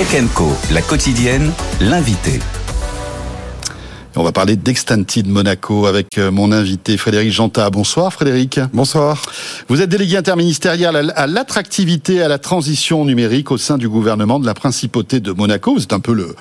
Tech Co, la quotidienne, l'invité. On va parler d'Extended Monaco avec euh, mon invité Frédéric Janta. Bonsoir Frédéric. Bonsoir. Vous êtes délégué interministériel à l'attractivité et à la transition numérique au sein du gouvernement de la Principauté de Monaco. Vous êtes un peu le,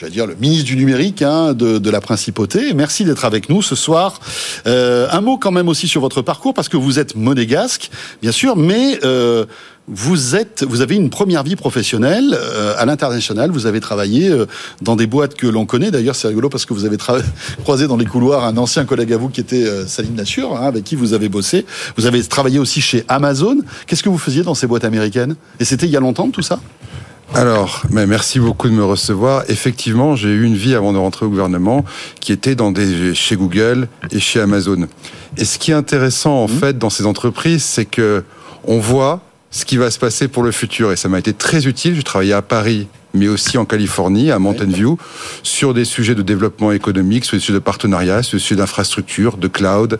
j'allais dire le ministre du numérique hein, de, la principauté. Merci d'être avec nous ce soir. Euh, un mot quand même aussi sur votre parcours parce que vous êtes monégasque, bien sûr, mais euh, vous êtes, vous avez une première vie professionnelle euh, à l'international. Vous avez travaillé euh, dans des boîtes que l'on connaît. D'ailleurs, c'est rigolo parce que vous avez croisé dans les couloirs un ancien collègue à vous qui était euh, Salim Nassur, hein, avec qui vous avez bossé. Vous avez travaillé aussi chez Amazon. Qu'est-ce que vous faisiez dans ces boîtes américaines? Et c'était il y a longtemps tout ça? Alors, mais merci beaucoup de me recevoir. Effectivement, j'ai eu une vie avant de rentrer au gouvernement qui était dans des chez Google et chez Amazon. Et ce qui est intéressant en mmh. fait dans ces entreprises, c'est que on voit ce qui va se passer pour le futur. Et ça m'a été très utile. Je travaillais à Paris, mais aussi en Californie, à Mountain View, sur des sujets de développement économique, sur des sujets de partenariat, sur des sujets d'infrastructure, de cloud.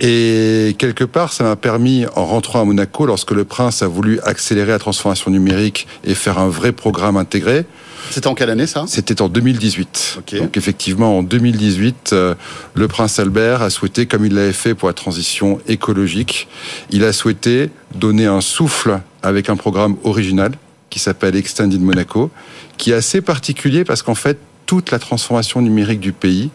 Et quelque part, ça m'a permis, en rentrant à Monaco, lorsque le prince a voulu accélérer la transformation numérique et faire un vrai programme intégré, c'était en quelle année ça? C'était en 2018. Donc effectivement, en 2018, euh, le prince Albert a souhaité, comme il l'avait fait pour la transition écologique, il a souhaité donner un souffle avec un programme original qui s'appelle Extended Monaco, qui est assez particulier parce qu'en fait, toute la transformation numérique du pays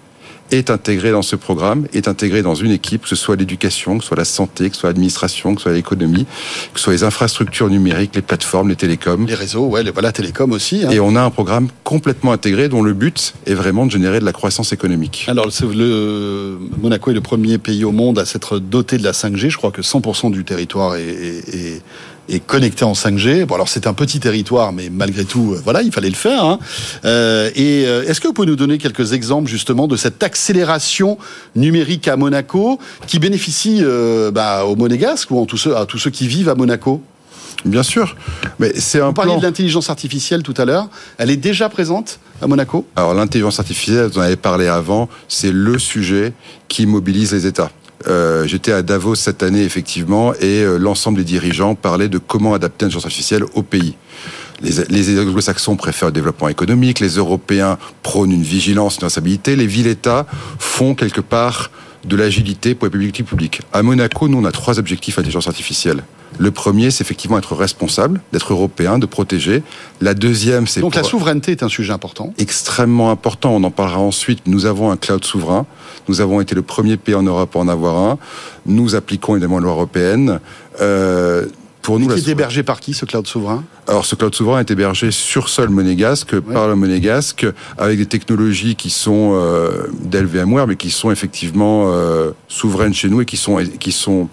est intégré dans ce programme, est intégré dans une équipe, que ce soit l'éducation, que ce soit la santé, que ce soit l'administration, que ce soit l'économie, que ce soit les infrastructures numériques, les plateformes, les télécoms. Les réseaux, ouais, les, voilà, télécoms aussi. Hein. Et on a un programme complètement intégré dont le but est vraiment de générer de la croissance économique. Alors, le, Monaco est le premier pays au monde à s'être doté de la 5G. Je crois que 100% du territoire est, est et connecté en 5G. Bon, alors c'est un petit territoire, mais malgré tout, euh, voilà, il fallait le faire. Hein. Euh, et euh, est-ce que vous pouvez nous donner quelques exemples justement de cette accélération numérique à Monaco qui bénéficie bah, aux Monégasques ou en tous ceux, à tous ceux qui vivent à Monaco? Bien sûr, mais c'est un. Vous parliez de l'intelligence artificielle tout à l'heure. Elle est déjà présente à Monaco? Alors l'intelligence artificielle, vous en avez parlé avant, c'est le sujet qui mobilise les États. Euh, j'étais à Davos cette année, effectivement, et euh, l'ensemble des dirigeants parlaient de comment adapter l'intelligence artificielle au pays. Les, anglo-saxons préfèrent le développement économique, les Européens prônent une vigilance, une responsabilité, les villes-États font quelque part de l'agilité pour les politiques publiques. À Monaco, nous, on a trois objectifs à l'intelligence artificielle. Le premier, c'est effectivement être responsable, d'être européen, de protéger. La deuxième, c'est... Donc la souveraineté est un sujet important. Extrêmement important. On en parlera ensuite. Nous avons un cloud souverain. Nous avons été le premier pays en Europe à en avoir un. Nous appliquons évidemment la loi européenne. Euh, pour nous, qui est hébergé par qui ce cloud souverain? Alors ce cloud souverain est hébergé sur sol monégasque par le monégasque avec des technologies qui sont euh, d'LVMware mais qui sont effectivement euh, souveraines chez nous et qui sont qui sont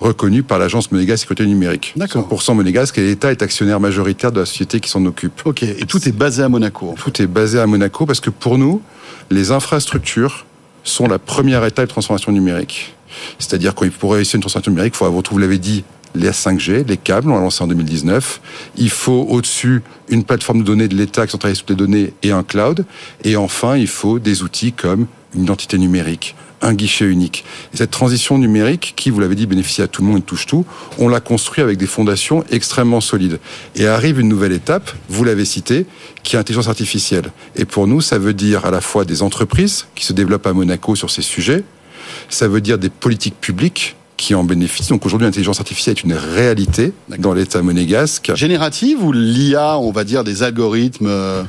reconnues par l'agence monégasque sécurité numérique. D'accord. 100% monégasque et l'État est actionnaire majoritaire de la société qui s'en occupe. Ok. Et tout est basé à Monaco. Tout est basé à Monaco parce que pour nous, les infrastructures sont la première étape de transformation numérique. C'est-à-dire qu'il pour réussir une transformation numérique, il faut avoir, vous l'avez dit, les 5G, les câbles, on l'a lancé en 2019. Il faut au-dessus une plateforme de données de l'État qui centralise toutes les données et un cloud. Et enfin, il faut des outils comme une identité numérique, un guichet unique. Et cette transition numérique, qui, vous l'avez dit, bénéficie à tout le monde et touche tout, on l'a construit avec des fondations extrêmement solides. Et arrive une nouvelle étape, vous l'avez cité, qui est l'intelligence artificielle. Et pour nous, ça veut dire à la fois des entreprises qui se développent à Monaco sur ces sujets, ça veut dire des politiques publiques qui en bénéficient. Donc aujourd'hui, l'intelligence artificielle est une réalité dans l'État monégasque. Générative ou l'IA, on va dire, des algorithmes euh,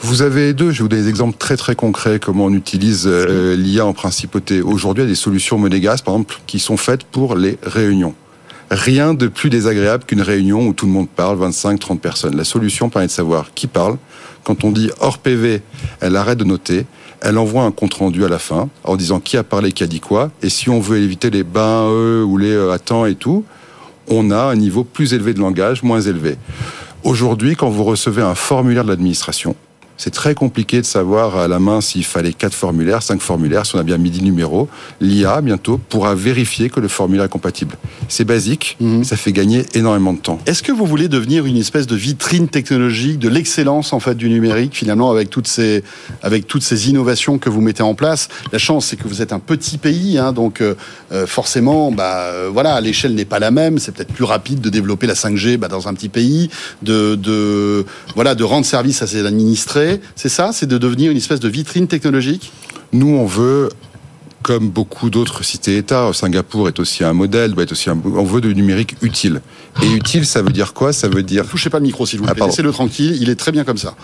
vous avez deux, je vais vous donner des exemples très très concrets comment on utilise euh, l'IA en principauté. Aujourd'hui, il y a des solutions monégasques, par exemple, qui sont faites pour les réunions. Rien de plus désagréable qu'une réunion où tout le monde parle, 25, 30 personnes. La solution permet de savoir qui parle. Quand on dit hors PV, elle arrête de noter elle envoie un compte rendu à la fin en disant qui a parlé, qui a dit quoi. Et si on veut éviter les bains eux ou les euh, attends et tout, on a un niveau plus élevé de langage, moins élevé. Aujourd'hui, quand vous recevez un formulaire de l'administration, C'est très compliqué de savoir à la main s'il fallait quatre formulaires, cinq formulaires, si on a bien mis 10 numéros. L'IA, bientôt, pourra vérifier que le formulaire est compatible. C'est basique, Mhm. ça fait gagner énormément de temps. Est-ce que vous voulez devenir une espèce de vitrine technologique de l'excellence en fait du numérique finalement avec toutes ces avec toutes ces innovations que vous mettez en place? La chance c'est que vous êtes un petit pays, hein, donc euh, euh, forcément, bah euh, voilà, l'échelle n'est pas la même. C'est peut-être plus rapide de développer la 5G bah, dans un petit pays, de de voilà de rendre service à ses administrés. C'est ça, c'est de devenir une espèce de vitrine technologique? Nous, on veut, comme beaucoup d'autres cités-États, Singapour est aussi un modèle, doit être aussi un, on veut du numérique utile. Et utile, ça veut dire quoi? Ça veut dire Touchez pas le micro s'il vous Ah, plaît, pardon. laissez-le tranquille. Il est très bien comme ça.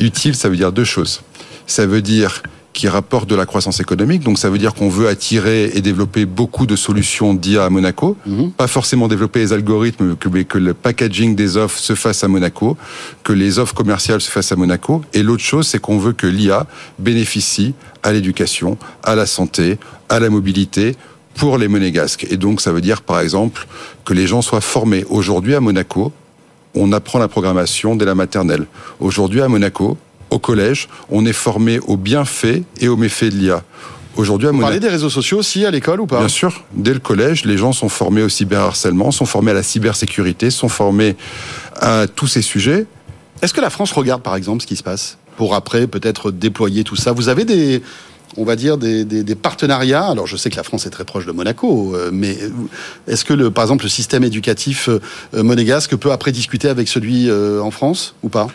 Utile, ça veut dire deux choses. Ça veut dire qui rapporte de la croissance économique, donc ça veut dire qu'on veut attirer et développer beaucoup de solutions d'IA à Monaco, Mhm. pas forcément développer les algorithmes, mais que le packaging des offres se fasse à Monaco, que les offres commerciales se fassent à Monaco, et l'autre chose, c'est qu'on veut que l'IA bénéficie à l'éducation, à la santé, à la mobilité, pour les monégasques. Et donc, ça veut dire, par exemple, que les gens soient formés. Aujourd'hui, à Monaco, on apprend la programmation dès la maternelle. Aujourd'hui, à Monaco, au collège, on est formé aux bienfaits et aux méfaits de l'IA. Aujourd'hui, à Vous parlez des réseaux sociaux aussi à l'école ou pas bien sûr, dès le collège, les gens sont formés au cyberharcèlement, sont formés à la cybersécurité, sont formés à tous ces sujets. Est-ce que la France regarde par exemple ce qui se passe pour après peut-être déployer tout ça? Vous avez des, on va dire des, des- des partenariats. Alors je sais que la France est très proche de Monaco, euh, mais est-ce que le, par exemple le système éducatif euh, monégasque peut après discuter avec celui euh, en France ou pas?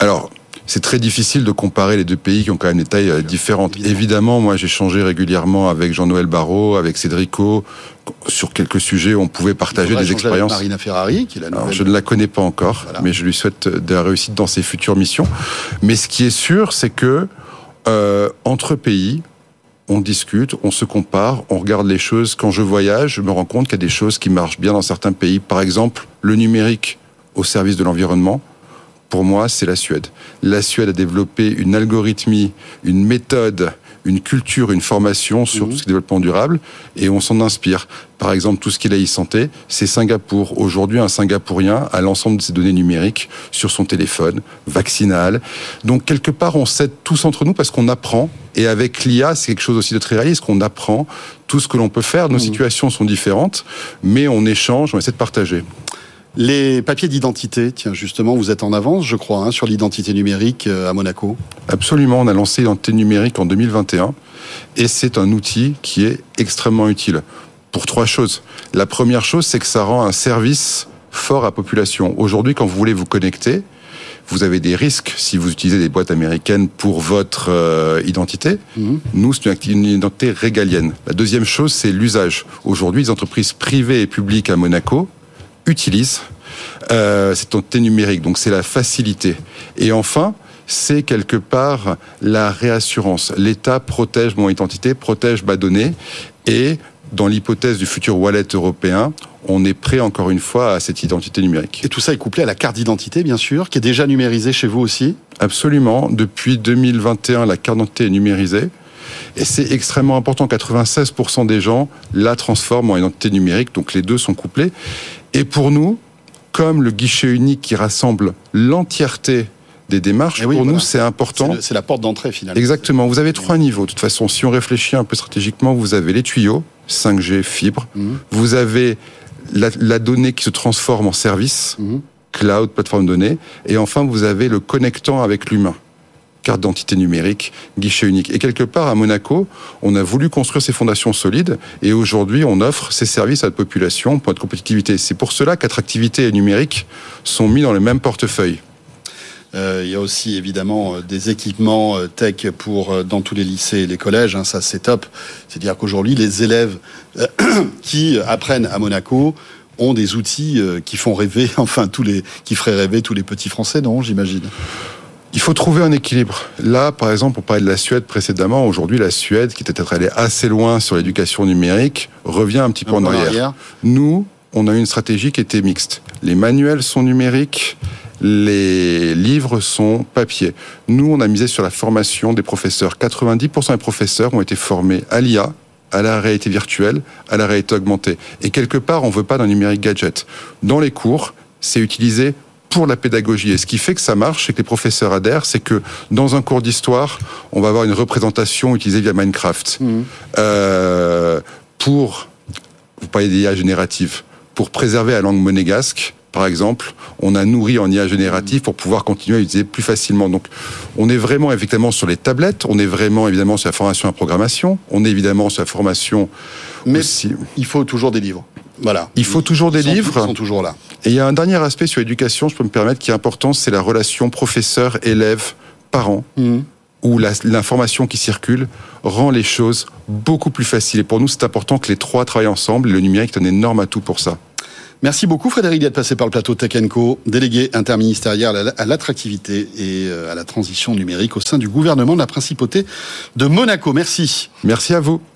Alors, c'est très difficile de comparer les deux pays qui ont quand même des tailles euh, différentes. Évidemment. Évidemment, moi j'ai changé régulièrement avec Jean-Noël Barrot, avec Cédrico, sur quelques sujets où on pouvait partager des avec expériences. Marina Ferrari, qui est la Alors, nouvelle. je ne la connais pas encore, Voilà. mais je lui souhaite de la réussite dans ses futures missions. Mais ce qui est sûr, c'est que euh, entre pays, on discute, on se compare, on regarde les choses. Quand je voyage, je me rends compte qu'il y a des choses qui marchent bien dans certains pays. Par exemple, le numérique au service de l'environnement. Pour moi, c'est la Suède. La Suède a développé une algorithmie, une méthode, une culture, une formation sur Mhm. tout ce qui est développement durable, et on s'en inspire. Par exemple, tout ce qui est e-santé, c'est Singapour. Aujourd'hui, un Singapourien a l'ensemble de ses données numériques sur son téléphone, vaccinal. Donc, quelque part, on s'aide tous entre nous parce qu'on apprend. Et avec l'IA, c'est quelque chose aussi de très réaliste, qu'on apprend tout ce que l'on peut faire. Nos Mhm. situations sont différentes, mais on échange, on essaie de partager. Les papiers d'identité, tiens justement, vous êtes en avance, je crois, hein, sur l'identité numérique euh, à Monaco. Absolument, on a lancé l'identité numérique en 2021 et c'est un outil qui est extrêmement utile pour trois choses. La première chose, c'est que ça rend un service fort à la population. Aujourd'hui, quand vous voulez vous connecter, vous avez des risques si vous utilisez des boîtes américaines pour votre euh, identité. Mhm. Nous, c'est une identité régalienne. La deuxième chose, c'est l'usage. Aujourd'hui, les entreprises privées et publiques à Monaco utilisent euh, cette identité numérique. Donc, c'est la facilité. Et enfin, c'est quelque part la réassurance. L'État protège mon identité, protège ma donnée. Et dans l'hypothèse du futur wallet européen, on est prêt encore une fois à cette identité numérique. Et tout ça est couplé à la carte d'identité, bien sûr, qui est déjà numérisée chez vous aussi. Absolument. Depuis 2021, la carte d'identité est numérisée. Et c'est extrêmement important. 96% des gens la transforment en identité numérique. Donc les deux sont couplés. Et pour nous, comme le guichet unique qui rassemble l'entièreté des démarches, Eh oui, pour voilà. nous, c'est important. C'est la porte d'entrée finalement. Exactement. Vous avez trois niveaux. De toute façon, si on réfléchit un peu stratégiquement, vous avez les tuyaux, 5G, fibre. Mhm. Vous avez la, la donnée qui se transforme en service, Mhm. cloud, plateforme de données. Et enfin, vous avez le connectant avec l'humain. Carte d'identité numérique, guichet unique. Et quelque part, à Monaco, on a voulu construire ces fondations solides. Et aujourd'hui, on offre ces services à la population pour être compétitivité. C'est pour cela qu'attractivité et numérique sont mis dans le même portefeuille. Euh, il y a aussi évidemment euh, des équipements euh, tech pour euh, dans tous les lycées et les collèges. hein, ça, c'est top. C'est-à-dire qu'aujourd'hui, les élèves qui apprennent à Monaco ont des outils qui font rêver, enfin tous les, qui feraient rêver tous les petits Français, non J'imagine? Il faut trouver un équilibre. Là, par exemple, on parlait de la Suède précédemment. Aujourd'hui, la Suède, qui était peut-être allée assez loin sur l'éducation numérique, revient un petit peu en arrière. arrière. Nous, on a eu une stratégie qui était mixte. Les manuels sont numériques, les livres sont papier. Nous, on a misé sur la formation des professeurs. 90% des professeurs ont été formés à l'IA, à la réalité virtuelle, à la réalité augmentée. Et quelque part, on veut pas d'un numérique gadget. Dans les cours, c'est utilisé pour la pédagogie. Et ce qui fait que ça marche, c'est que les professeurs adhèrent, c'est que dans un cours d'histoire, on va avoir une représentation utilisée via Minecraft. Euh, pour, vous parlez d'IA générative, pour préserver la langue monégasque, par exemple, on a nourri en IA générative pour pouvoir continuer à utiliser plus facilement. Donc, on est vraiment évidemment sur les tablettes, on est vraiment évidemment sur la formation à programmation, on est évidemment sur la formation Mais aussi. il faut toujours des livres. Voilà. Il faut toujours des Ils sont- livres. Ils sont toujours là. Et il y a un dernier aspect sur l'éducation, je peux me permettre, qui est important, c'est la relation professeur-élève-parent, où la- l'information qui circule rend les choses beaucoup plus faciles. Et pour nous, c'est important que les trois travaillent ensemble. Et le numérique est un énorme atout pour ça. Merci beaucoup Frédéric d'être passé par le plateau Tech Co, délégué interministériel à l'attractivité et euh, à la transition numérique au sein du gouvernement de la principauté de Monaco. Merci. Merci à vous.